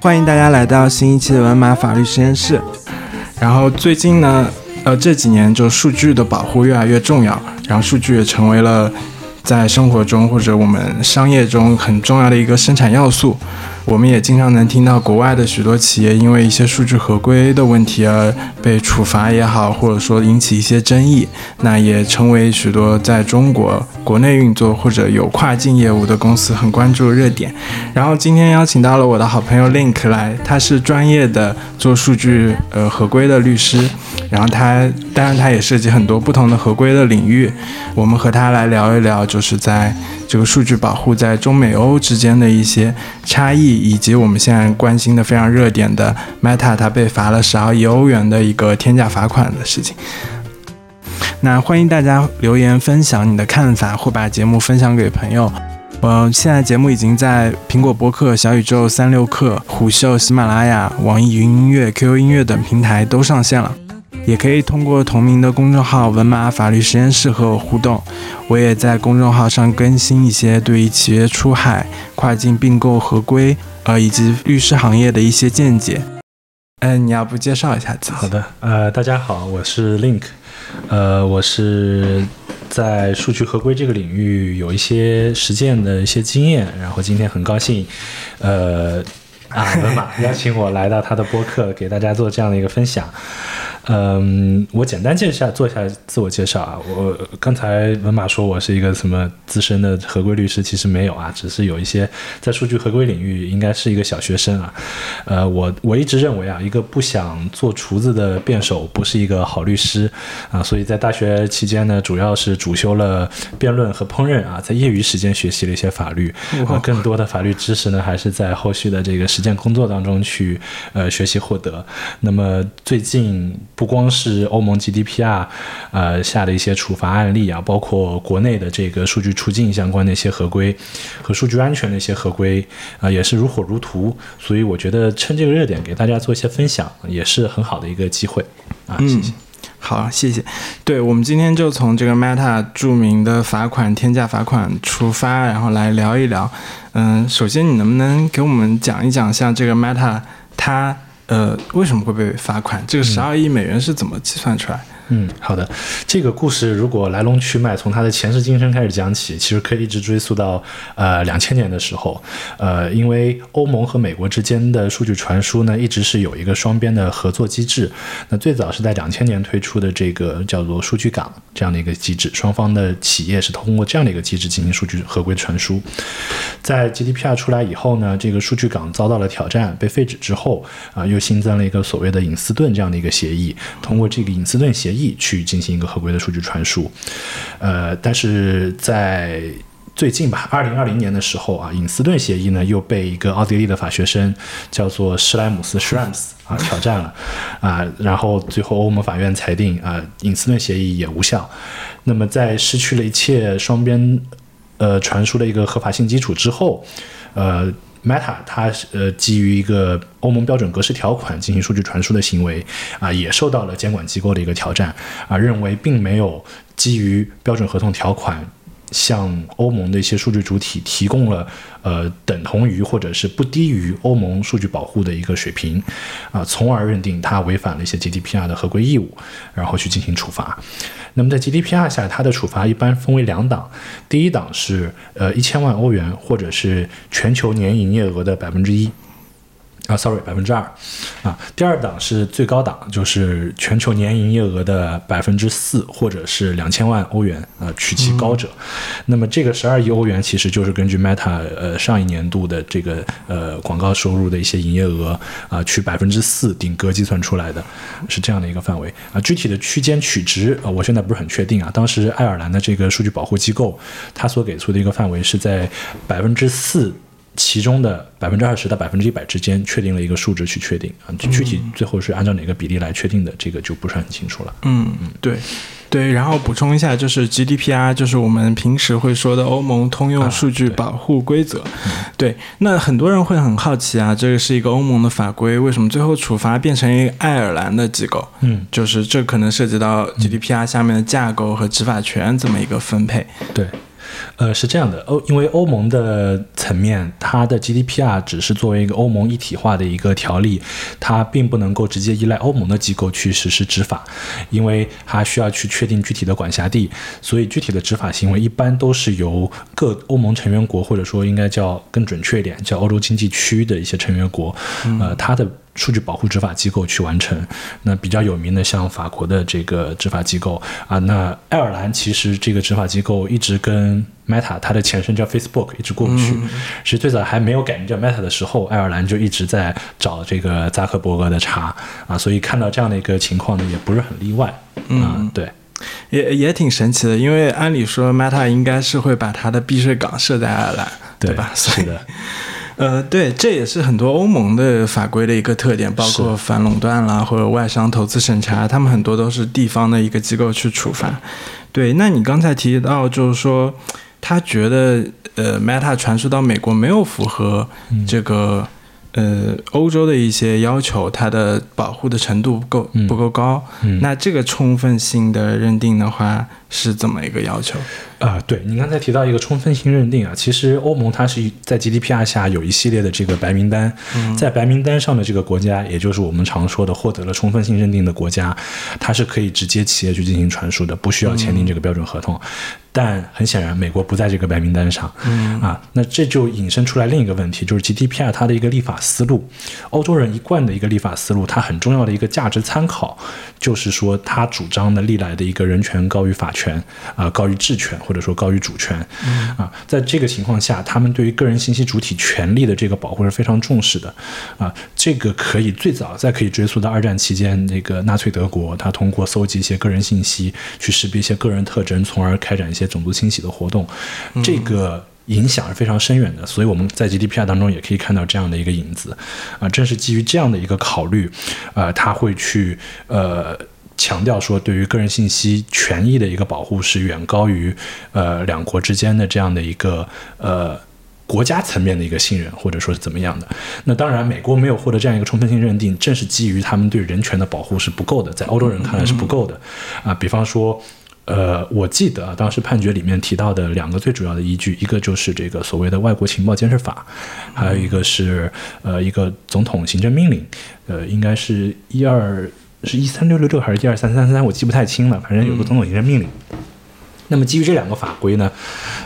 欢迎大家来到新一期的文马法律实验室。然后最近呢，呃，这几年就数据的保护越来越重要，然后数据也成为了在生活中或者我们商业中很重要的一个生产要素。我们也经常能听到国外的许多企业因为一些数据合规的问题而被处罚也好，或者说引起一些争议，那也成为许多在中国国内运作或者有跨境业务的公司很关注的热点。然后今天邀请到了我的好朋友 Link 来，他是专业的做数据呃合规的律师，然后他当然他也涉及很多不同的合规的领域，我们和他来聊一聊，就是在这个数据保护在中美欧之间的一些差异。以及我们现在关心的非常热点的 Meta，它被罚了十二亿欧元的一个天价罚款的事情。那欢迎大家留言分享你的看法，或把节目分享给朋友。呃，现在节目已经在苹果播客、小宇宙、三六氪、虎嗅、喜马拉雅、网易云音乐、QQ 音乐等平台都上线了。也可以通过同名的公众号“文马法律实验室”和我互动。我也在公众号上更新一些对于企业出海、跨境并购合规，呃，以及律师行业的一些见解。嗯，你要不介绍一下自己？好的，呃，大家好，我是 Link，呃，我是在数据合规这个领域有一些实践的一些经验，然后今天很高兴，呃，啊，文马邀请我来到他的播客，给大家做这样的一个分享。嗯，我简单介绍做一下自我介绍啊。我刚才文马说我是一个什么资深的合规律师，其实没有啊，只是有一些在数据合规领域应该是一个小学生啊。呃，我我一直认为啊，一个不想做厨子的辩手不是一个好律师啊。所以在大学期间呢，主要是主修了辩论和烹饪啊，在业余时间学习了一些法律啊，更多的法律知识呢，还是在后续的这个实践工作当中去呃学习获得。那么最近。不光是欧盟 GDPR，呃下的一些处罚案例啊，包括国内的这个数据出境相关的一些合规和数据安全的一些合规啊，也是如火如荼。所以我觉得趁这个热点给大家做一些分享，也是很好的一个机会啊。谢谢。好，谢谢。对我们今天就从这个 Meta 著名的罚款天价罚款出发，然后来聊一聊。嗯，首先你能不能给我们讲一讲，像这个 Meta 它。呃，为什么会被罚款？这个十二亿美元是怎么计算出来？嗯，嗯好的，这个故事如果来龙去脉从它的前世今生开始讲起，其实可以一直追溯到呃两千年的时候，呃，因为欧盟和美国之间的数据传输呢，一直是有一个双边的合作机制。那最早是在两千年推出的这个叫做数据港这样的一个机制，双方的企业是通过这样的一个机制进行数据合规传输。在 GDPR 出来以后呢，这个数据港遭到了挑战，被废止之后啊，又新增了一个所谓的隐私盾这样的一个协议，通过这个隐私盾协议。去进行一个合规的数据传输，呃，但是在最近吧，二零二零年的时候啊，隐私盾协议呢又被一个奥地利的法学生叫做施莱姆斯 （Schrems） 啊挑战了啊，然后最后欧盟法院裁定啊，隐私盾协议也无效。那么在失去了一切双边呃传输的一个合法性基础之后，呃。Meta 它呃基于一个欧盟标准格式条款进行数据传输的行为啊，也受到了监管机构的一个挑战啊，认为并没有基于标准合同条款。向欧盟的一些数据主体提供了呃等同于或者是不低于欧盟数据保护的一个水平，啊，从而认定它违反了一些 GDPR 的合规义务，然后去进行处罚。那么在 GDPR 下，它的处罚一般分为两档，第一档是呃一千万欧元或者是全球年营业额的百分之一。啊，sorry，百分之二，啊，第二档是最高档，就是全球年营业额的百分之四，或者是两千万欧元，啊，取其高者。那么这个十二亿欧元其实就是根据 Meta 呃上一年度的这个呃广告收入的一些营业额啊，取百分之四顶格计算出来的，是这样的一个范围啊。具体的区间取值啊，我现在不是很确定啊。当时爱尔兰的这个数据保护机构，它所给出的一个范围是在百分之四。其中的百分之二十到百分之一百之间确定了一个数值去确定啊，具体最后是按照哪个比例来确定的，这个就不是很清楚了。嗯嗯，对对，然后补充一下，就是 GDPR 就是我们平时会说的欧盟通用数据保护规则。对，那很多人会很好奇啊，这个是一个欧盟的法规，为什么最后处罚变成一个爱尔兰的机构？嗯，就是这可能涉及到 GDPR 下面的架构和执法权这么一个分配。对。呃，是这样的，欧因为欧盟的层面，它的 GDPR 只是作为一个欧盟一体化的一个条例，它并不能够直接依赖欧盟的机构去实施执法，因为它需要去确定具体的管辖地，所以具体的执法行为一般都是由各欧盟成员国，或者说应该叫更准确一点，叫欧洲经济区的一些成员国，呃，它的。数据保护执法机构去完成，那比较有名的像法国的这个执法机构啊，那爱尔兰其实这个执法机构一直跟 Meta 它的前身叫 Facebook 一直过不去，其实最早还没有改名叫 Meta 的时候，爱尔兰就一直在找这个扎克伯格的茬啊，所以看到这样的一个情况呢，也不是很例外。啊，对，也也挺神奇的，因为按理说 Meta 应该是会把它的避税港设在爱尔兰，对吧？是的。呃，对，这也是很多欧盟的法规的一个特点，包括反垄断啦，或者外商投资审查，他们很多都是地方的一个机构去处罚。对，那你刚才提到，就是说他觉得，呃，Meta 传输到美国没有符合这个。呃，欧洲的一些要求，它的保护的程度不够不够高。那这个充分性的认定的话，是怎么一个要求？啊，对你刚才提到一个充分性认定啊，其实欧盟它是在 GDPR 下有一系列的这个白名单，在白名单上的这个国家，也就是我们常说的获得了充分性认定的国家，它是可以直接企业去进行传输的，不需要签订这个标准合同。但很显然，美国不在这个白名单上，嗯。啊，那这就引申出来另一个问题，就是 GDPR 它的一个立法思路，欧洲人一贯的一个立法思路，它很重要的一个价值参考，就是说它主张的历来的一个人权高于法权，啊，高于治权或者说高于主权，啊，在这个情况下，他们对于个人信息主体权利的这个保护是非常重视的，啊，这个可以最早再可以追溯到二战期间，那个纳粹德国，他通过搜集一些个人信息，去识别一些个人特征，从而开展一些。种族清洗的活动，这个影响是非常深远的，所以我们在 GDPR 当中也可以看到这样的一个影子，啊，正是基于这样的一个考虑，呃，他会去呃强调说，对于个人信息权益的一个保护是远高于呃两国之间的这样的一个呃国家层面的一个信任，或者说是怎么样的。那当然，美国没有获得这样一个充分性认定，正是基于他们对人权的保护是不够的，在欧洲人看来是不够的，啊，比方说。呃，我记得当时判决里面提到的两个最主要的依据，一个就是这个所谓的外国情报监视法，还有一个是呃一个总统行政命令，呃，应该是一二是一三六六六还是一二三三三，我记不太清了，反正有个总统行政命令。那么基于这两个法规呢，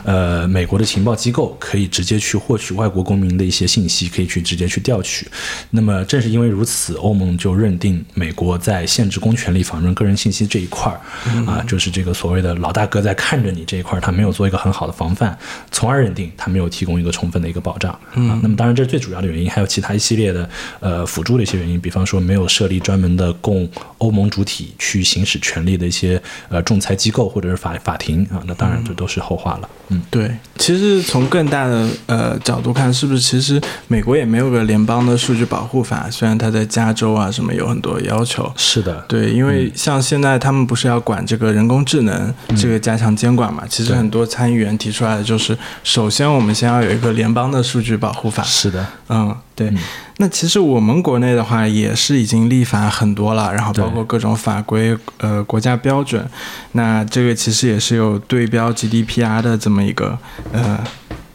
呃，美国的情报机构可以直接去获取外国公民的一些信息，可以去直接去调取。那么正是因为如此，欧盟就认定美国在限制公权力访问个人信息这一块儿，啊，就是这个所谓的老大哥在看着你这一块儿，他没有做一个很好的防范，从而认定他没有提供一个充分的一个保障。啊，那么当然这是最主要的原因，还有其他一系列的呃辅助的一些原因，比方说没有设立专门的供欧盟主体去行使权利的一些呃仲裁机构或者是法法庭。啊，那当然这都是后话了。嗯，对，其实从更大的呃角度看，是不是其实美国也没有个联邦的数据保护法？虽然它在加州啊什么有很多要求。是的，对，因为像现在他们不是要管这个人工智能这个加强监管嘛？其实很多参议员提出来的就是，首先我们先要有一个联邦的数据保护法。是的，嗯，对。那其实我们国内的话也是已经立法很多了，然后包括各种法规、呃国家标准，那这个其实也是有对标 GDPR 的这么一个呃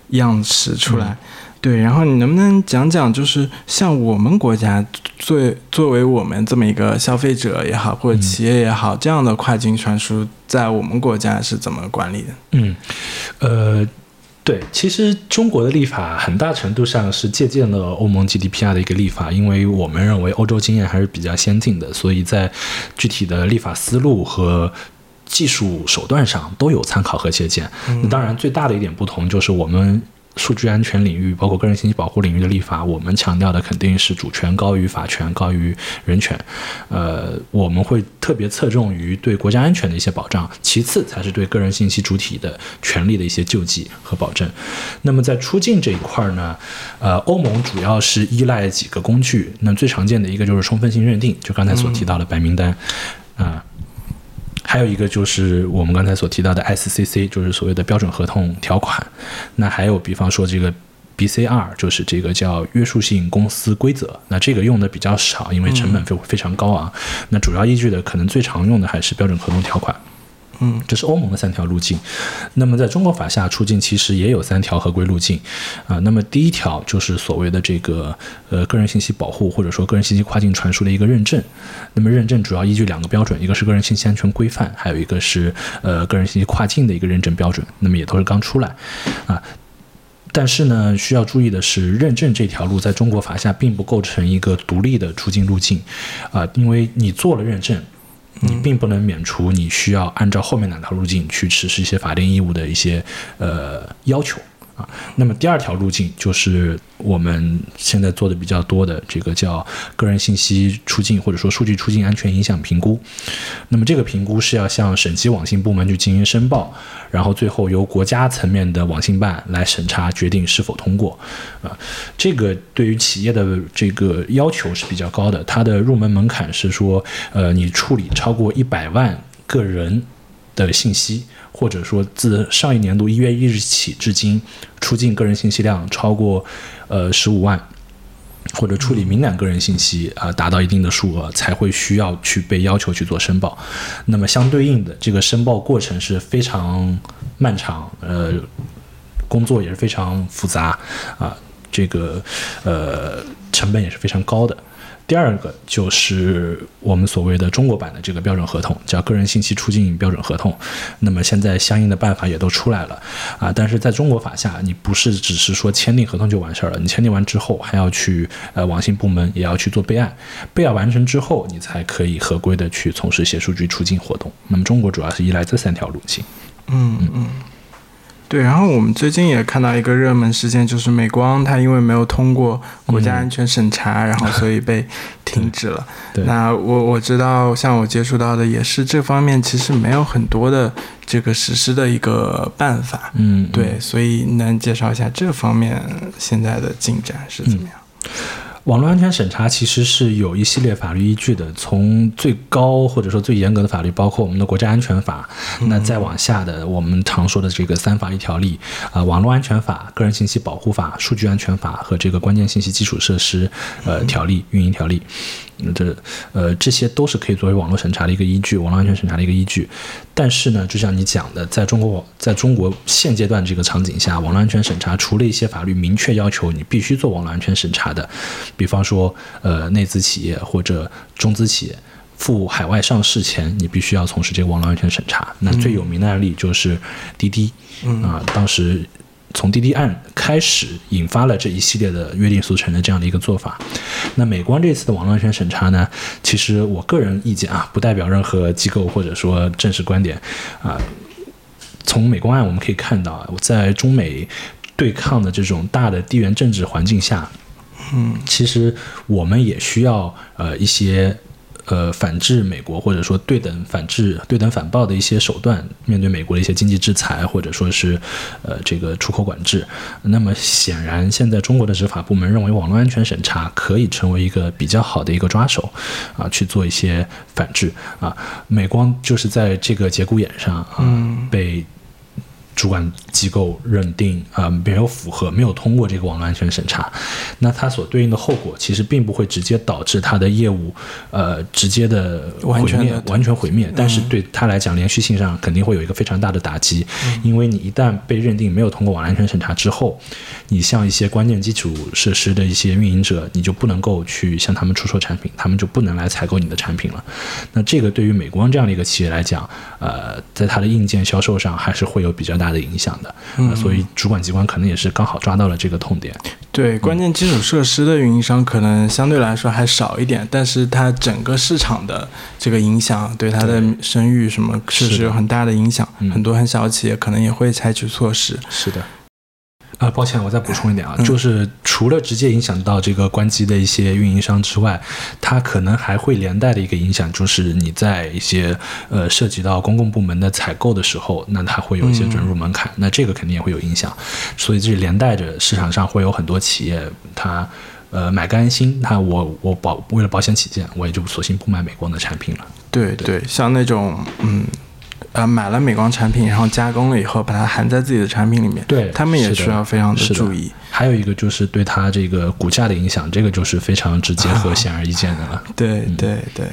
样式出来。对，然后你能不能讲讲，就是像我们国家作作为我们这么一个消费者也好，或者企业也好，这样的跨境传输在我们国家是怎么管理的？嗯，呃。对，其实中国的立法很大程度上是借鉴了欧盟 GDPR 的一个立法，因为我们认为欧洲经验还是比较先进的，所以在具体的立法思路和技术手段上都有参考和借鉴。那当然，最大的一点不同就是我们。数据安全领域，包括个人信息保护领域的立法，我们强调的肯定是主权高于法权，高于人权。呃，我们会特别侧重于对国家安全的一些保障，其次才是对个人信息主体的权利的一些救济和保证。那么在出境这一块呢，呃，欧盟主要是依赖几个工具，那最常见的一个就是充分性认定，就刚才所提到的白名单，啊。还有一个就是我们刚才所提到的 SCC，就是所谓的标准合同条款。那还有比方说这个 BCR，就是这个叫约束性公司规则。那这个用的比较少，因为成本非非常高啊。那主要依据的可能最常用的还是标准合同条款。嗯，这是欧盟的三条路径。那么在中国法下出境其实也有三条合规路径啊。那么第一条就是所谓的这个呃个人信息保护或者说个人信息跨境传输的一个认证。那么认证主要依据两个标准，一个是个人信息安全规范，还有一个是呃个人信息跨境的一个认证标准。那么也都是刚出来啊。但是呢，需要注意的是，认证这条路在中国法下并不构成一个独立的出境路径，啊，因为你做了认证，你并不能免除你需要按照后面两条路径去实施一些法定义务的一些呃要求。啊，那么第二条路径就是我们现在做的比较多的这个叫个人信息出境或者说数据出境安全影响评估。那么这个评估是要向省级网信部门去进行申报，然后最后由国家层面的网信办来审查决定是否通过。啊，这个对于企业的这个要求是比较高的，它的入门门槛是说，呃，你处理超过一百万个人的信息。或者说，自上一年度一月一日起至今，出境个人信息量超过呃十五万，或者处理敏感个人信息啊达到一定的数额，才会需要去被要求去做申报。那么相对应的，这个申报过程是非常漫长，呃，工作也是非常复杂啊，这个呃成本也是非常高的。第二个就是我们所谓的中国版的这个标准合同，叫个人信息出境标准合同。那么现在相应的办法也都出来了啊，但是在中国法下，你不是只是说签订合同就完事儿了，你签订完之后还要去呃网信部门也要去做备案，备案完成之后，你才可以合规的去从事写数据出境活动。那么中国主要是依赖这三条路径。嗯嗯。对，然后我们最近也看到一个热门事件，就是美光它因为没有通过国家安全审查，然后所以被 停止了。那我我知道，像我接触到的也是这方面其实没有很多的这个实施的一个办法。嗯，对，所以能介绍一下这方面现在的进展是怎么样？网络安全审查其实是有一系列法律依据的，从最高或者说最严格的法律，包括我们的国家安全法，那再往下的我们常说的这个三法一条例啊，网络安全法、个人信息保护法、数据安全法和这个关键信息基础设施呃条例运营条例。这呃，这些都是可以作为网络审查的一个依据，网络安全审查的一个依据。但是呢，就像你讲的，在中国，在中国现阶段这个场景下，网络安全审查除了一些法律明确要求你必须做网络安全审查的，比方说呃内资企业或者中资企业赴海外上市前，你必须要从事这个网络安全审查。那最有名的案例就是滴滴啊，当时。从滴滴案开始，引发了这一系列的约定俗成的这样的一个做法。那美光这次的网络安全审查呢？其实我个人意见啊，不代表任何机构或者说正式观点啊。从美光案我们可以看到，在中美对抗的这种大的地缘政治环境下，嗯，其实我们也需要呃一些。呃，反制美国或者说对等反制、对等反报的一些手段，面对美国的一些经济制裁或者说是呃这个出口管制，那么显然现在中国的执法部门认为网络安全审查可以成为一个比较好的一个抓手，啊，去做一些反制啊。美光就是在这个节骨眼上啊被。主管机构认定啊没有符合没有通过这个网络安全审查，那它所对应的后果其实并不会直接导致它的业务呃直接的毁灭完全毁灭，但是对它来讲连续性上肯定会有一个非常大的打击，因为你一旦被认定没有通过网络安全审查之后，你像一些关键基础设施的一些运营者，你就不能够去向他们出售产品，他们就不能来采购你的产品了。那这个对于美光这样的一个企业来讲，呃，在它的硬件销售上还是会有比较大。大的影响的，嗯，所以主管机关可能也是刚好抓到了这个痛点。对，关键基础设施的运营商可能相对来说还少一点，但是它整个市场的这个影响，对它的声誉什么，确实有很大的影响。很多很小企业可能也会采取措施。是的。啊，抱歉，我再补充一点啊，就是除了直接影响到这个关机的一些运营商之外，它可能还会连带的一个影响，就是你在一些呃涉及到公共部门的采购的时候，那它会有一些准入门槛，那这个肯定也会有影响，所以这连带着市场上会有很多企业，它呃买个安心，那我我保为了保险起见，我也就索性不买美光的产品了。对对，像那种嗯。呃，买了美光产品，然后加工了以后，把它含在自己的产品里面，对他们也需要非常的注意。还有一个就是对它这个股价的影响，这个就是非常直接 和显而易见的了。对对对。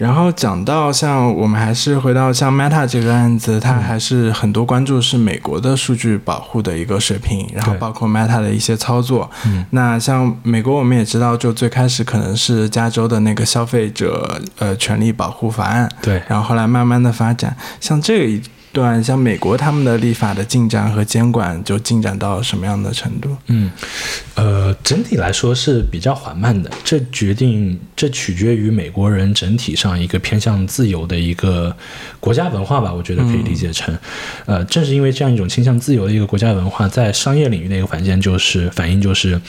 然后讲到像我们还是回到像 Meta 这个案子，它还是很多关注是美国的数据保护的一个水平，然后包括 Meta 的一些操作。嗯，那像美国我们也知道，就最开始可能是加州的那个消费者呃权利保护法案，对，然后后来慢慢的发展，像这一。段像美国他们的立法的进展和监管就进展到什么样的程度？嗯，呃，整体来说是比较缓慢的。这决定这取决于美国人整体上一个偏向自由的一个国家文化吧。我觉得可以理解成，呃，正是因为这样一种倾向自由的一个国家文化，在商业领域的一个反见就是反映就是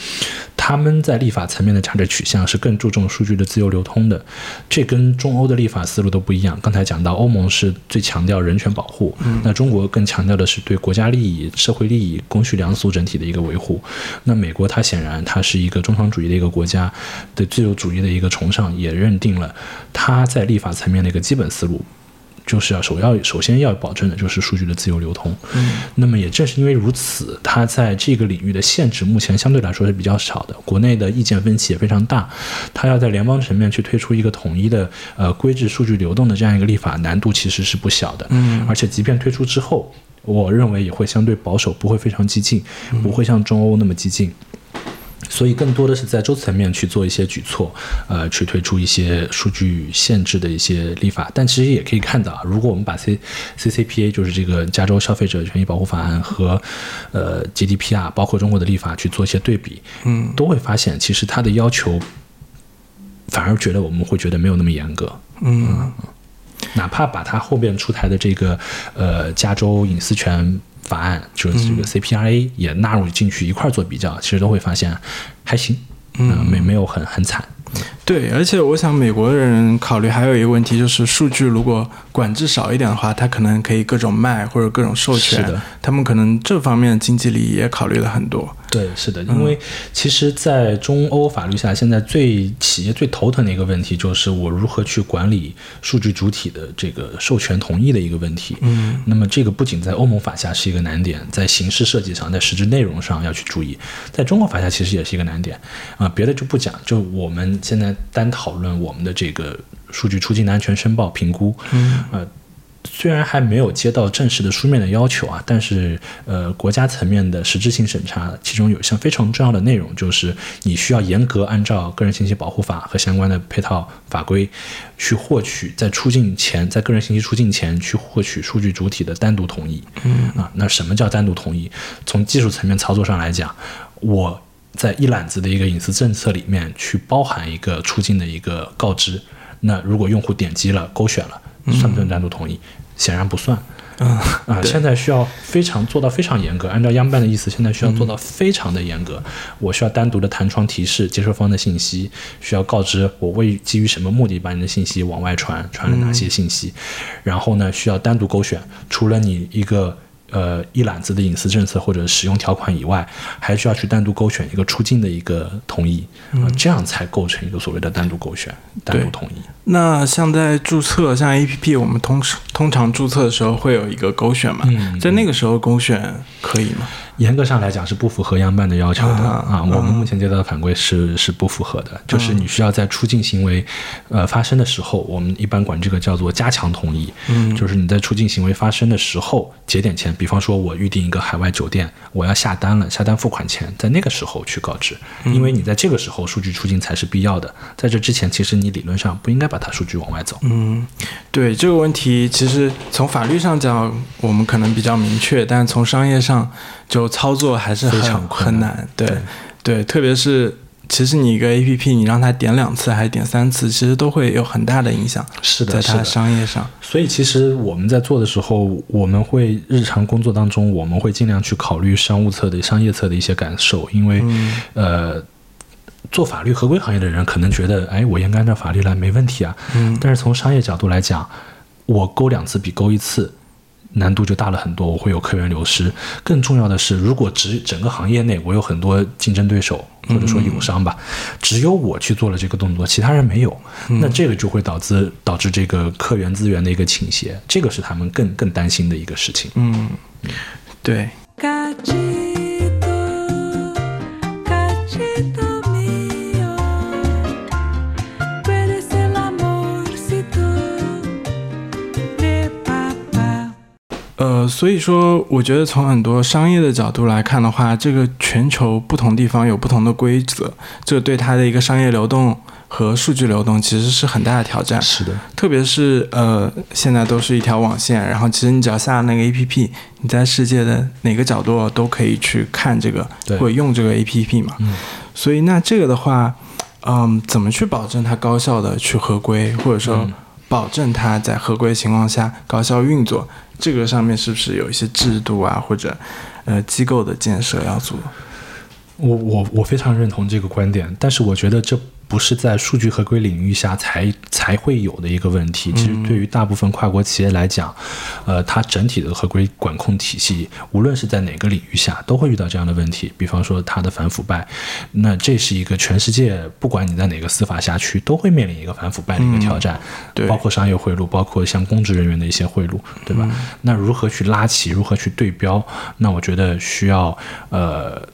他们在立法层面的价值取向是更注重数据的自由流通的。这跟中欧的立法思路都不一样。刚才讲到欧盟是最强调人权保护。那中国更强调的是对国家利益、社会利益、公序良俗整体的一个维护。那美国它显然它是一个中产主义的一个国家，对自由主义的一个崇尚，也认定了它在立法层面的一个基本思路。就是要首要首先要保证的就是数据的自由流通。嗯，那么也正是因为如此，它在这个领域的限制目前相对来说是比较少的。国内的意见分歧也非常大，它要在联邦层面去推出一个统一的呃规制数据流动的这样一个立法，难度其实是不小的。嗯，而且即便推出之后，我认为也会相对保守，不会非常激进，不会像中欧那么激进。所以更多的是在州层面去做一些举措，呃，去推出一些数据限制的一些立法。但其实也可以看到，如果我们把 C C C P A 就是这个加州消费者权益保护法案和呃 G D P R 包括中国的立法去做一些对比，嗯，都会发现其实它的要求反而觉得我们会觉得没有那么严格，嗯，哪怕把它后面出台的这个呃加州隐私权。法案就是这个 CPRA 也纳入进去一块做比较，其实都会发现还行，嗯，没没有很很惨。对，而且我想美国人考虑还有一个问题，就是数据如果管制少一点的话，他可能可以各种卖或者各种授权，是的，他们可能这方面经济利益也考虑了很多。对，是的，因为其实，在中欧法律下，现在最企业最头疼的一个问题，就是我如何去管理数据主体的这个授权同意的一个问题。嗯，那么这个不仅在欧盟法下是一个难点，在形式设计上，在实质内容上要去注意，在中国法下其实也是一个难点啊。别的就不讲，就我们现在单讨论我们的这个数据出境的安全申报评估，嗯，呃。虽然还没有接到正式的书面的要求啊，但是呃，国家层面的实质性审查，其中有一项非常重要的内容，就是你需要严格按照个人信息保护法和相关的配套法规，去获取在出境前，在个人信息出境前去获取数据主体的单独同意。嗯啊，那什么叫单独同意？从技术层面操作上来讲，我在一揽子的一个隐私政策里面去包含一个出境的一个告知，那如果用户点击了勾选了。算不算单独同意？显然不算。啊，现在需要非常做到非常严格。按照央办的意思，现在需要做到非常的严格。我需要单独的弹窗提示接收方的信息，需要告知我为基于什么目的把你的信息往外传，传了哪些信息。然后呢，需要单独勾选，除了你一个。呃，一揽子的隐私政策或者使用条款以外，还需要去单独勾选一个出境的一个同意，嗯，这样才构成一个所谓的单独勾选、单独同意。那像在注册，像 APP，我们通通常注册的时候会有一个勾选嘛？在那个时候勾选可以吗？严格上来讲是不符合央办的要求的啊，我们目前接到的反馈是是不符合的，就是你需要在出境行为呃发生的时候，我们一般管这个叫做加强同意，嗯，就是你在出境行为发生的时候节点前，比方说我预定一个海外酒店，我要下单了，下单付款前，在那个时候去告知，因为你在这个时候数据出境才是必要的，在这之前其实你理论上不应该把它数据往外走。嗯，对这个问题，其实从法律上讲我们可能比较明确，但从商业上。就操作还是很很难，对对，特别是其实你一个 A P P，你让它点两次还是点三次，其实都会有很大的影响，是的，在它商业上。所以其实我们在做的时候，我们会日常工作当中，我们会尽量去考虑商务侧的、商业侧的一些感受，因为呃，做法律合规行业的人可能觉得，哎，我应该按照法律来没问题啊，嗯，但是从商业角度来讲，我勾两次比勾一次。难度就大了很多，我会有客源流失。更重要的是，如果只整个行业内我有很多竞争对手或者说友商吧，只有我去做了这个动作，其他人没有，那这个就会导致导致这个客源资源的一个倾斜，这个是他们更更担心的一个事情。嗯，对。呃，所以说，我觉得从很多商业的角度来看的话，这个全球不同地方有不同的规则，这对它的一个商业流动和数据流动其实是很大的挑战。是的，特别是呃，现在都是一条网线，然后其实你只要下那个 APP，你在世界的哪个角落都可以去看这个对或者用这个 APP 嘛。嗯所以那这个的话，嗯，怎么去保证它高效的去合规，或者说嗯保证它在合规情况下高效运作？这个上面是不是有一些制度啊，或者呃机构的建设要做？我我我非常认同这个观点，但是我觉得这不是在数据合规领域下才才会有的一个问题。其实对于大部分跨国企业来讲，呃，它整体的合规管控体系，无论是在哪个领域下，都会遇到这样的问题。比方说它的反腐败，那这是一个全世界不管你在哪个司法辖区都会面临一个反腐败的一个挑战，对包括商业贿赂，包括像公职人员的一些贿赂，对吧？那如何去拉齐，如何去对标？那我觉得需要呃。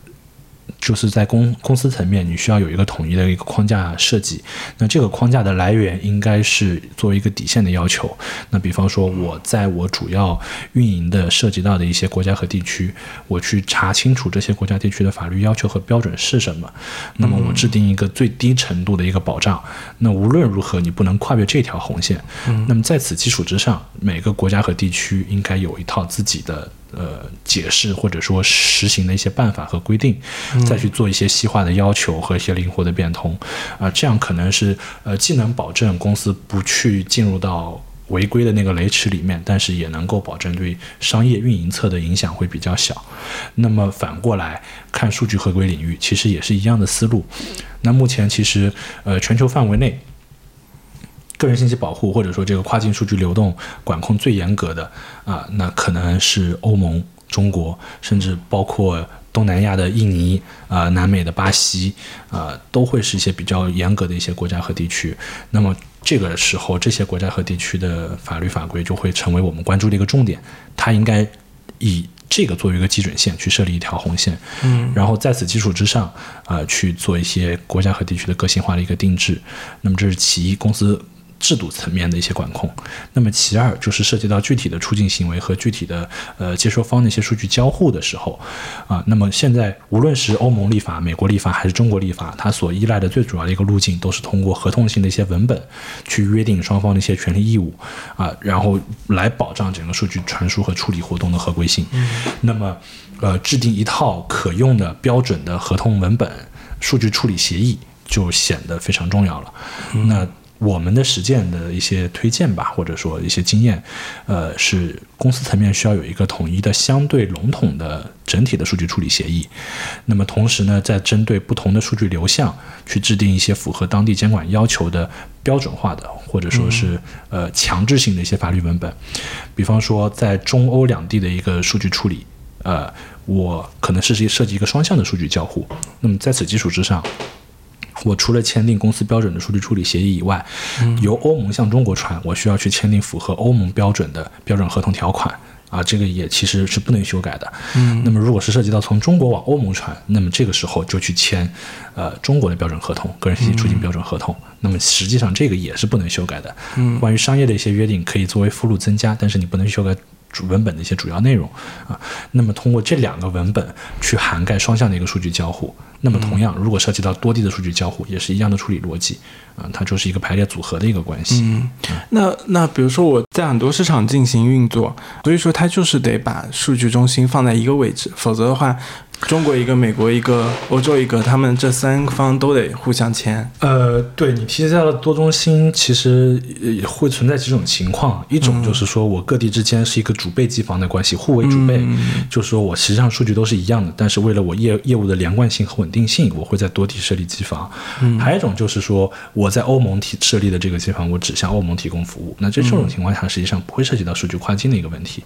就是在公公司层面，你需要有一个统一的一个框架设计。那这个框架的来源应该是作为一个底线的要求。那比方说，我在我主要运营的涉及到的一些国家和地区，我去查清楚这些国家地区的法律要求和标准是什么。那么我制定一个最低程度的一个保障。那无论如何，你不能跨越这条红线。那么在此基础之上，每个国家和地区应该有一套自己的。呃，解释或者说实行的一些办法和规定，再去做一些细化的要求和一些灵活的变通，啊、这样可能是呃既能保证公司不去进入到违规的那个雷池里面，但是也能够保证对商业运营侧的影响会比较小。那么反过来看数据合规领域，其实也是一样的思路。那目前其实呃全球范围内。个人信息保护或者说这个跨境数据流动管控最严格的啊，那可能是欧盟、中国，甚至包括东南亚的印尼啊、南美的巴西啊，都会是一些比较严格的一些国家和地区。那么这个时候，这些国家和地区的法律法规就会成为我们关注的一个重点，它应该以这个作为一个基准线去设立一条红线，嗯，然后在此基础之上，呃，去做一些国家和地区的个性化的一个定制。那么这是其一，公司制度层面的一些管控。那么其二就是涉及到具体的出境行为和具体的呃接收方的一些数据交互的时候，啊，那么现在无论是欧盟立法、美国立法还是中国立法，它所依赖的最主要的一个路径都是通过合同性的一些文本去约定双方的一些权利义务啊，然后来保障整个数据传输和处理活动的合规性。那么呃，制定一套可用的标准的合同文本、数据处理协议就显得非常重要了。那我们的实践的一些推荐吧，或者说一些经验，呃，是公司层面需要有一个统一的、相对笼统的整体的数据处理协议。那么同时呢，在针对不同的数据流向去制定一些符合当地监管要求的标准化的，或者说是呃强制性的一些法律文本。比方说，在中欧两地的一个数据处理，呃，我可能是涉及一个双向的数据交互。那么在此基础之上，我除了签订公司标准的数据处理协议以外，由欧盟向中国传，我需要去签订符合欧盟标准的标准合同条款。啊，这个也其实是不能修改的。嗯，那么如果是涉及到从中国往欧盟传，那么这个时候就去签，呃，中国的标准合同，个人信息出境标准合同。那么实际上这个也是不能修改的。嗯，关于商业的一些约定可以作为附录增加，但是你不能修改主文本的一些主要内容啊。那么通过这两个文本去涵盖双向的一个数据交互。那么同样，如果涉及到多地的数据交互，也是一样的处理逻辑啊，它就是一个排列组合的一个关系。嗯，那那比如说我在很多市场进行运作，所以说它就是得把数据中心放在一个位置，否则的话，中国一个、美国一个、欧洲一个，他们这三方都得互相签。呃，对你提到的多中心，其实也会存在几种情况。一种就是说我各地之间是一个主备机房的关系，互为主备，就是说我实际上数据都是一样的，但是为了我业业务的连贯性和稳定性，我会在多地设立机房。还有一种就是说我在欧盟提设立的这个机房，我只向欧盟提供服务。那这这种情况下，实际上不会涉及到数据跨境的一个问题。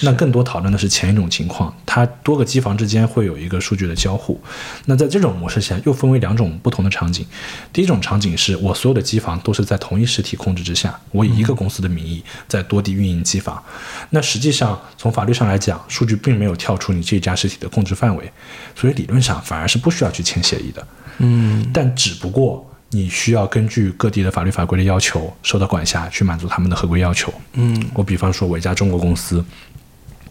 那更多讨论的是前一种情况，它多个机房之间会有一个数据的交互。那在这种模式下，又分为两种不同的场景。第一种场景是我所有的机房都是在同一实体控制之下，我以一个公司的名义在多地运营机房。那实际上从法律上来讲，数据并没有跳出你这家实体的控制范围，所以理论上反而是不需要去签协议的。嗯但只不过你需要根据各地的法律法规的要求，受到管辖去满足他们的合规要求。嗯我比方说，我一家中国公司，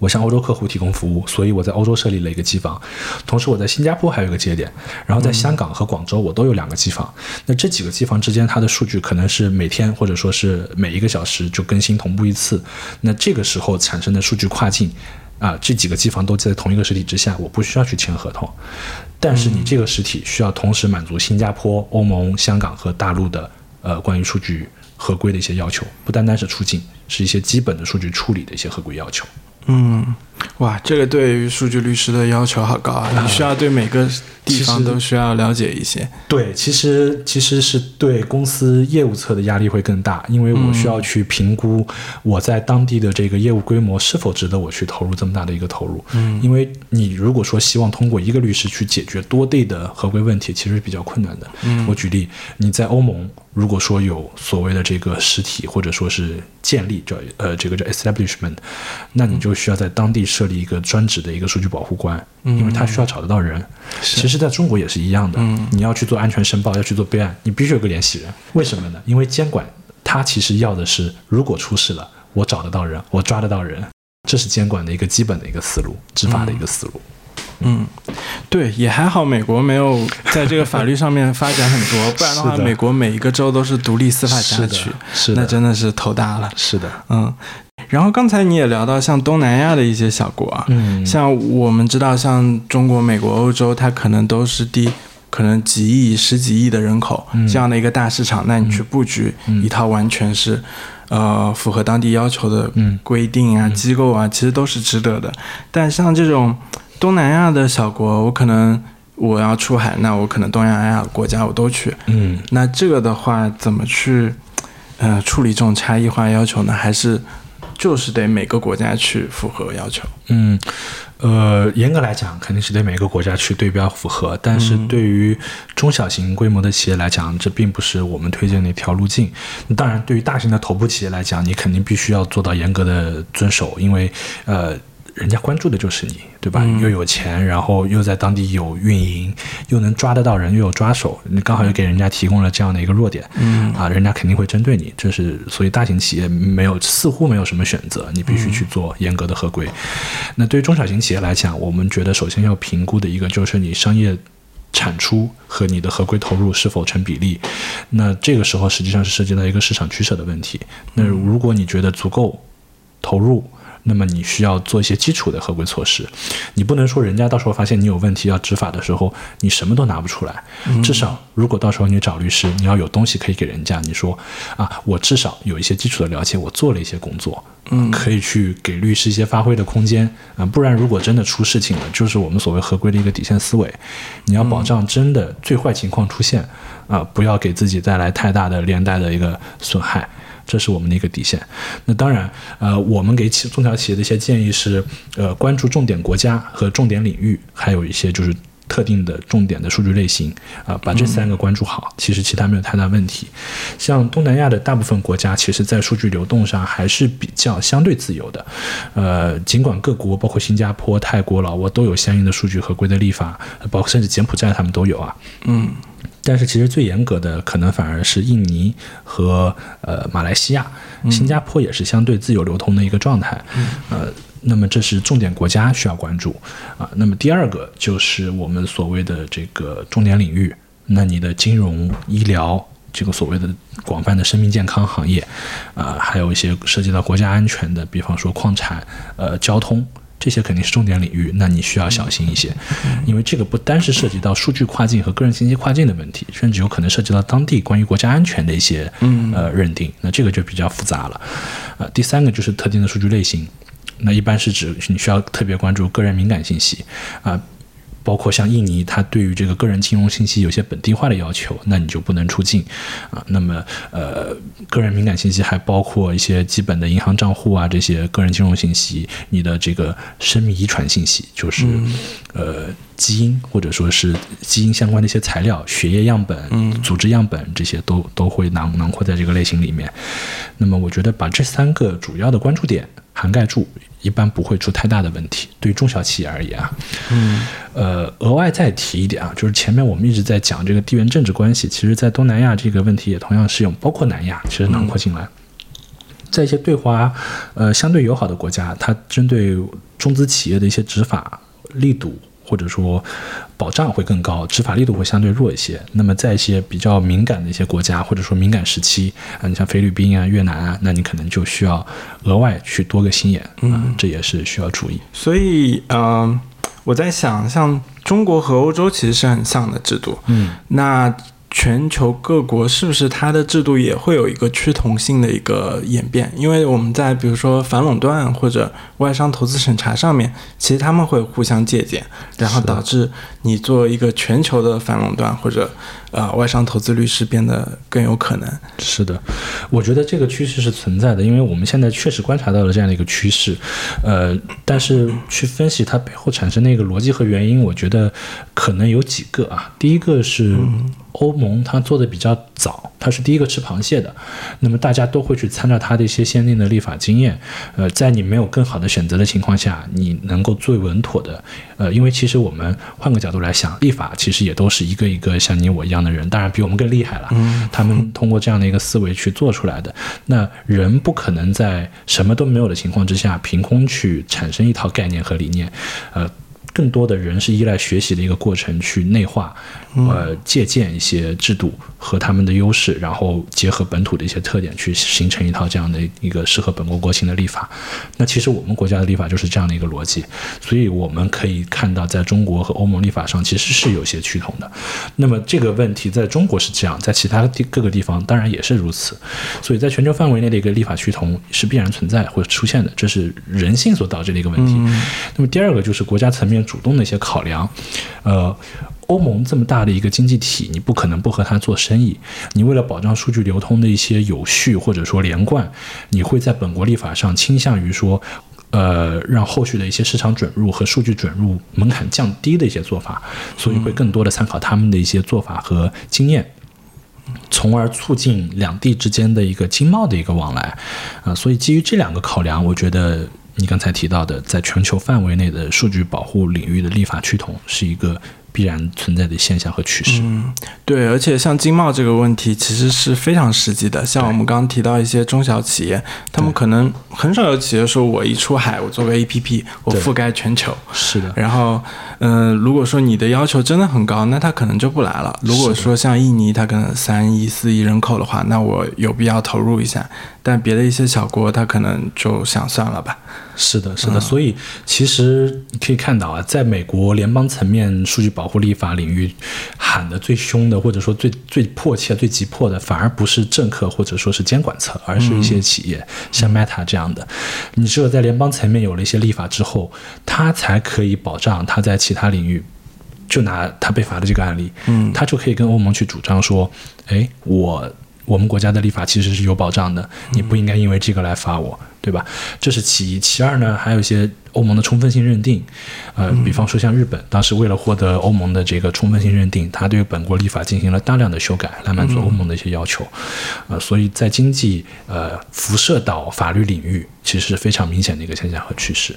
我向欧洲客户提供服务，所以我在欧洲设立了一个机房，同时我在新加坡还有一个节点，然后在香港和广州我都有两个机房。那这几个机房之间，它的数据可能是每天或者说是每一个小时就更新同步一次。那这个时候产生的数据跨境，啊，这几个机房都在同一个实体之下，我不需要去签合同，但是你这个实体需要同时满足新加坡、欧盟、香港和大陆的呃关于数据合规的一些要求，不单单是出境，是一些基本的数据处理的一些合规要求。嗯，哇，这个对于数据律师的要求好高啊！你需要对每个地方都需要了解一些。对，其实其实是对公司业务侧的压力会更大，因为我需要去评估我在当地的这个业务规模是否值得我去投入这么大的一个投入。嗯，因为你如果说希望通过一个律师去解决多地的合规问题，其实是比较困难的。嗯我举例，你在欧盟。如果说有所谓的这个实体或者说是建立叫呃这个叫 establishment，那你就需要在当地设立一个专职的一个数据保护官，嗯因为他需要找得到人。其实在中国也是一样的，嗯你要去做安全申报，要去做备案，你必须有个联系人。为什么呢？因为监管他其实要的是，如果出事了，我找得到人，我抓得到人，这是监管的一个基本的一个思路，执法的一个思路。嗯，对，也还好，美国没有在这个法律上面发展很多，不然的话，美国每一个州都是独立司法辖区，是的那真的是头大了。是的，嗯。然后刚才你也聊到像东南亚的一些小国啊，嗯，像我们知道，像中国、美国、欧洲，它可能都是第可能几亿、十几亿的人口这样的一个大市场，那你去布局一套完全是呃符合当地要求的规定啊、机构啊，其实都是值得的。但像这种东南亚的小国，我可能我要出海，那我可能东南亚国家我都去。嗯，那这个的话，怎么去呃处理这种差异化要求呢？还是就是得每个国家去符合要求？嗯，呃，严格来讲，肯定是得每个国家去对标符合。但是对于中小型规模的企业来讲，这并不是我们推荐的一条路径。当然，对于大型的头部企业来讲，你肯定必须要做到严格的遵守，因为呃。人家关注的就是你，对吧？又有钱，然后又在当地有运营，又能抓得到人，又有抓手，你刚好又给人家提供了这样的一个弱点，嗯啊，人家肯定会针对你。这是所以大型企业没有似乎没有什么选择，你必须去做严格的合规。那对于中小型企业来讲，我们觉得首先要评估的一个就是你商业产出和你的合规投入是否成比例。那这个时候实际上是涉及到一个市场取舍的问题。那如果你觉得足够投入，那么你需要做一些基础的合规措施，你不能说人家到时候发现你有问题要执法的时候，你什么都拿不出来。至少如果到时候你找律师，你要有东西可以给人家，你说啊，我至少有一些基础的了解，我做了一些工作，嗯，可以去给律师一些发挥的空间啊。不然如果真的出事情了，就是我们所谓合规的一个底线思维，你要保障真的最坏情况出现啊，不要给自己带来太大的连带的一个损害。这是我们的一个底线。那当然，呃，我们给企中小企业的一些建议是，呃，关注重点国家和重点领域，还有一些就是特定的重点的数据类型啊，把这三个关注好，其实其他没有太大问题。像东南亚的大部分国家，其实在数据流动上还是比较相对自由的。呃，尽管各国包括新加坡、泰国、老挝都有相应的数据合规的立法，包括甚至柬埔寨他们都有啊。嗯。但是其实最严格的可能反而是印尼和呃马来西亚，新加坡也是相对自由流通的一个状态，呃，那么这是重点国家需要关注啊。那么第二个就是我们所谓的这个重点领域，那你的金融、医疗这个所谓的广泛的生命健康行业，啊，还有一些涉及到国家安全的，比方说矿产、呃交通。这些肯定是重点领域，那你需要小心一些，因为这个不单是涉及到数据跨境和个人信息跨境的问题，甚至有可能涉及到当地关于国家安全的一些呃认定，那这个就比较复杂了。呃，第三个就是特定的数据类型，那一般是指你需要特别关注个人敏感信息啊。包括像印尼，它对于这个个人金融信息有些本地化的要求，那你就不能出境啊。那么，呃，个人敏感信息还包括一些基本的银行账户啊，这些个人金融信息，你的这个生命遗传信息，就是呃基因或者说是基因相关的一些材料、血液样本、组织样本这些都都会囊囊括在这个类型里面。那么，我觉得把这三个主要的关注点涵盖住。一般不会出太大的问题。对于中小企业而言啊，嗯，呃，额外再提一点啊，就是前面我们一直在讲这个地缘政治关系，其实在东南亚这个问题也同样适用，包括南亚，其实囊括进来。在一些对华呃相对友好的国家，它针对中资企业的一些执法力度。或者说保障会更高，执法力度会相对弱一些。那么在一些比较敏感的一些国家，或者说敏感时期啊，你像菲律宾啊、越南啊，那你可能就需要额外去多个心眼，嗯，这也是需要注意。所以，嗯，我在想，像中国和欧洲其实是很像的制度，嗯，那。全球各国是不是它的制度也会有一个趋同性的一个演变？因为我们在比如说反垄断或者外商投资审查上面，其实他们会互相借鉴，然后导致你做一个全球的反垄断或者呃外商投资律师变得更有可能。是的，我觉得这个趋势是存在的，因为我们现在确实观察到了这样的一个趋势，呃，但是去分析它背后产生的一个逻辑和原因，我觉得可能有几个啊。第一个是。欧盟它做的比较早，它是第一个吃螃蟹的，那么大家都会去参照他的一些先进的立法经验，呃，在你没有更好的选择的情况下，你能够最稳妥的，呃，因为其实我们换个角度来想，立法其实也都是一个一个像你我一样的人，当然比我们更厉害了，嗯，他们通过这样的一个思维去做出来的，那人不可能在什么都没有的情况之下，凭空去产生一套概念和理念，呃。更多的人是依赖学习的一个过程去内化，呃，借鉴一些制度和他们的优势，然后结合本土的一些特点去形成一套这样的一个适合本国国情的立法。那其实我们国家的立法就是这样的一个逻辑，所以我们可以看到，在中国和欧盟立法上其实是有些趋同的。那么这个问题在中国是这样，在其他地各个地方当然也是如此。所以在全球范围内的一个立法趋同是必然存在或者出现的，这是人性所导致的一个问题。那么第二个就是国家层面。主动的一些考量，呃，欧盟这么大的一个经济体，你不可能不和它做生意。你为了保障数据流通的一些有序或者说连贯，你会在本国立法上倾向于说，呃，让后续的一些市场准入和数据准入门槛降低的一些做法，所以会更多的参考他们的一些做法和经验，从而促进两地之间的一个经贸的一个往来，啊，所以基于这两个考量，我觉得。你刚才提到的，在全球范围内的数据保护领域的立法趋同，是一个。必然存在的现象和趋势。嗯，对，而且像经贸这个问题，其实是非常实际的。像我们刚刚提到一些中小企业，他们可能很少有企业说，我一出海，我做个 APP，我覆盖全球。是的。然后，嗯，如果说你的要求真的很高，那他可能就不来了。如果说像印尼，它可能三亿、四亿人口的话，那我有必要投入一下。但别的一些小国，他可能就想算了吧。是的，是的。所以其实你可以看到啊，在美国联邦层面数据保护立法领域喊的最凶的，或者说最最迫切、最急迫的，反而不是政客或者说是监管层，而是一些企业，像 Meta 这样的。你只有在联邦层面有了一些立法之后，它才可以保障它在其他领域。就拿他被罚的这个案例，嗯，他就可以跟欧盟去主张说，哎，我。我们国家的立法其实是有保障的，你不应该因为这个来罚我，对吧？这是其一。其二呢，还有一些欧盟的充分性认定，呃，比方说像日本，当时为了获得欧盟的这个充分性认定，它对本国立法进行了大量的修改，来满足欧盟的一些要求。呃，所以在经济呃辐射到法律领域，其实是非常明显的一个现象和趋势。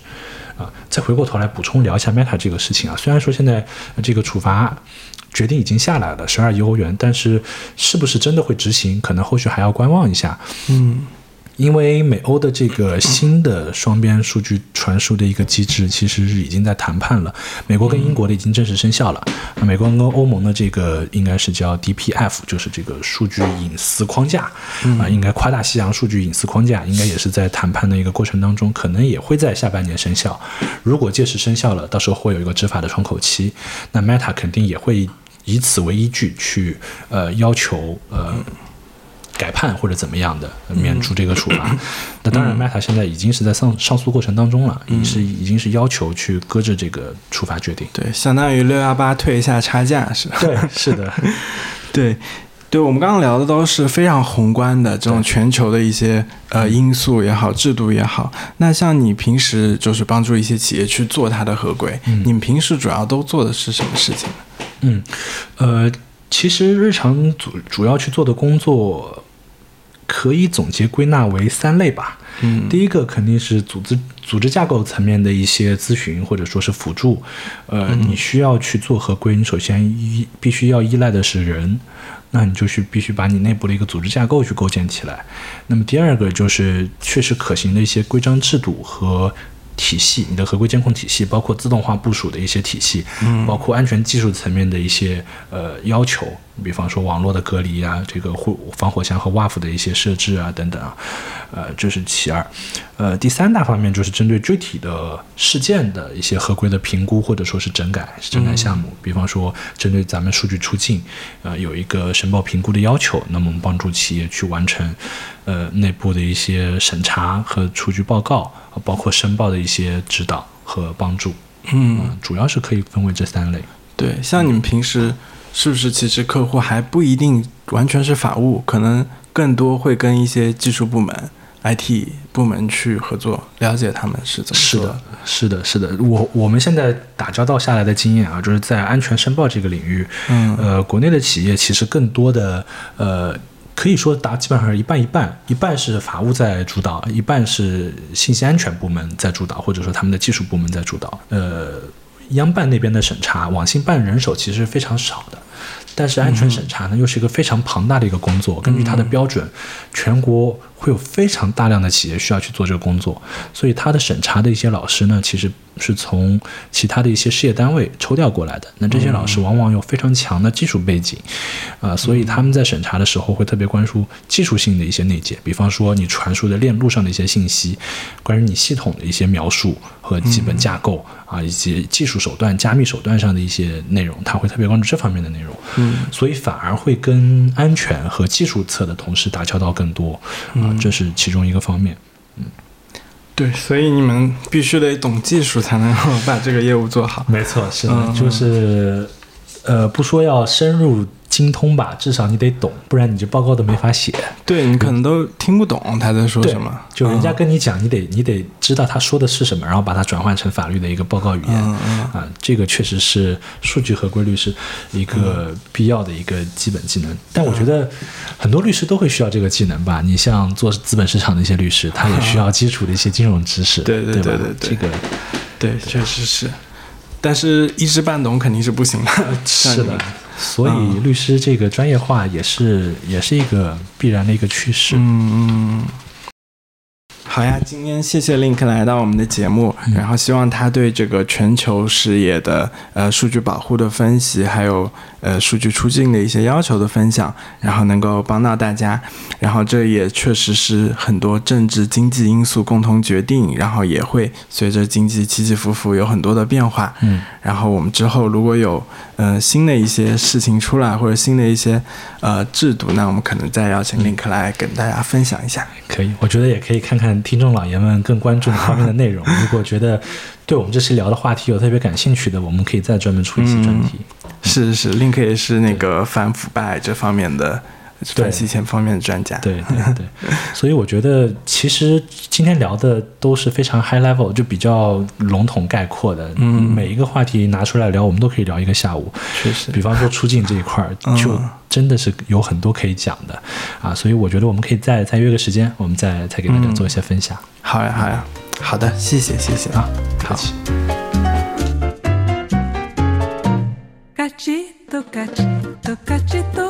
啊，再回过头来补充聊一下 Meta 这个事情啊，虽然说现在这个处罚。决定已经下来了，十二亿欧元，但是是不是真的会执行，可能后续还要观望一下。嗯。因为美欧的这个新的双边数据传输的一个机制，其实是已经在谈判了。美国跟英国的已经正式生效了。那美国跟欧盟的这个应该是叫 DPF，就是这个数据隐私框架啊，应该跨大西洋数据隐私框架，应该也是在谈判的一个过程当中，可能也会在下半年生效。如果届时生效了，到时候会有一个执法的窗口期，那 Meta 肯定也会以此为依据去呃要求呃。改判或者怎么样的免除这个处罚，那当然，Meta 现在已经是在上上诉过程当中了，已是已经是要求去搁置这个处罚决定。对，相当于六幺八退一下差价是吧？对，是的，对，对，我们刚刚聊的都是非常宏观的这种全球的一些呃因素也好，制度也好。那像你平时就是帮助一些企业去做它的合规，你们平时主要都做的是什么事情呢？嗯，呃，其实日常主主要去做的工作。可以总结归纳为三类吧。嗯第一个肯定是组织组织架构层面的一些咨询或者说是辅助，呃，嗯你需要去做合规，你首先依必须要依赖的是人，那你就去必须把你内部的一个组织架构去构建起来。那么第二个就是确实可行的一些规章制度和。体系，你的合规监控体系，包括自动化部署的一些体系，嗯。包括安全技术层面的一些呃要求，比方说网络的隔离啊，这个护防火墙和 WAF 的一些设置啊等等啊，呃，这是其二。呃，第三大方面就是针对具体的事件的一些合规的评估或者说是整改整改项目，比方说针对咱们数据出境，呃，有一个申报评估的要求，那么我们帮助企业去完成呃内部的一些审查和出具报告，呃包括申报的一些指导和帮助。嗯，嗯，主要是可以分为这三类。对，像你们平时是不是其实客户还不一定完全是法务，可能更多会跟一些技术部门、IT 部门去合作，了解他们是怎么做是的，是的，是的。我我们现在打交道下来的经验啊，就是在安全申报这个领域，嗯呃，国内的企业其实更多的呃。可以说达基本上是一半一半，一半是法务在主导，一半是信息安全部门在主导，或者说他们的技术部门在主导。呃，央办那边的审查，网信办人手其实是非常少的，但是安全审查呢，又是一个非常庞大的一个工作。根据它的标准，全国会有非常大量的企业需要去做这个工作，所以它的审查的一些老师呢，其实是从其他的一些事业单位抽调过来的。那这些老师往往有非常强的技术背景，啊、所以他们在审查的时候会特别关注技术性的一些内解，比方说你传输的链路上的一些信息，关于你系统的一些描述和基本架构啊，以及技术手段、加密手段上的一些内容，他会特别关注这方面的内容。嗯，所以反而会跟安全和技术侧的同事打交道更多啊、这是其中一个方面。对，所以你们必须得懂技术，才能把这个业务做好。没错，是的嗯就是呃，不说要深入精通吧，至少你得懂，不然你这报告都没法写。对你可能都听不懂他在说什么，就人家嗯跟你讲，你得你得知道他说的是什么，然后把它转换成法律的一个报告语言。嗯嗯啊，这个确实是数据合规律是一个必要的一个基本技能。但我觉得很多律师都会需要这个技能吧。你像做资本市场的一些律师，他也需要基础的一些金融知识，对对对对对对这个对，确实是，但是一知半懂肯定是不行的。是的。所以律师这个专业化也是也是一个必然的一个趋势。嗯嗯。好呀，今天谢谢 Link 来到我们的节目，嗯然后希望他对这个全球视野的呃数据保护的分析，还有呃数据出境的一些要求的分享，然后能够帮到大家。然后这也确实是很多政治经济因素共同决定，然后也会随着经济起起伏伏有很多的变化。嗯，然后我们之后如果有呃新的一些事情出来，或者新的一些呃制度，那我们可能再邀请 Link 来跟大家分享一下。可以，我觉得也可以看看听众老爷们更关注哪方面的内容。如果觉得对我们这期聊的话题有特别感兴趣的，我们可以再专门出一期专题。是是是，Link 也是那个反腐败这方面的反洗钱方面的专家。对对对，所以我觉得其实今天聊的都是非常 high level，就比较笼统概括的。嗯每一个话题拿出来聊，我们都可以聊一个下午。确实比方说出境这一块儿，嗯就真的是有很多可以讲的啊，所以我觉得我们可以再再约个时间，我们再再给大家做一些分享。好呀好呀，好的，谢谢谢谢啊，好。Cachito.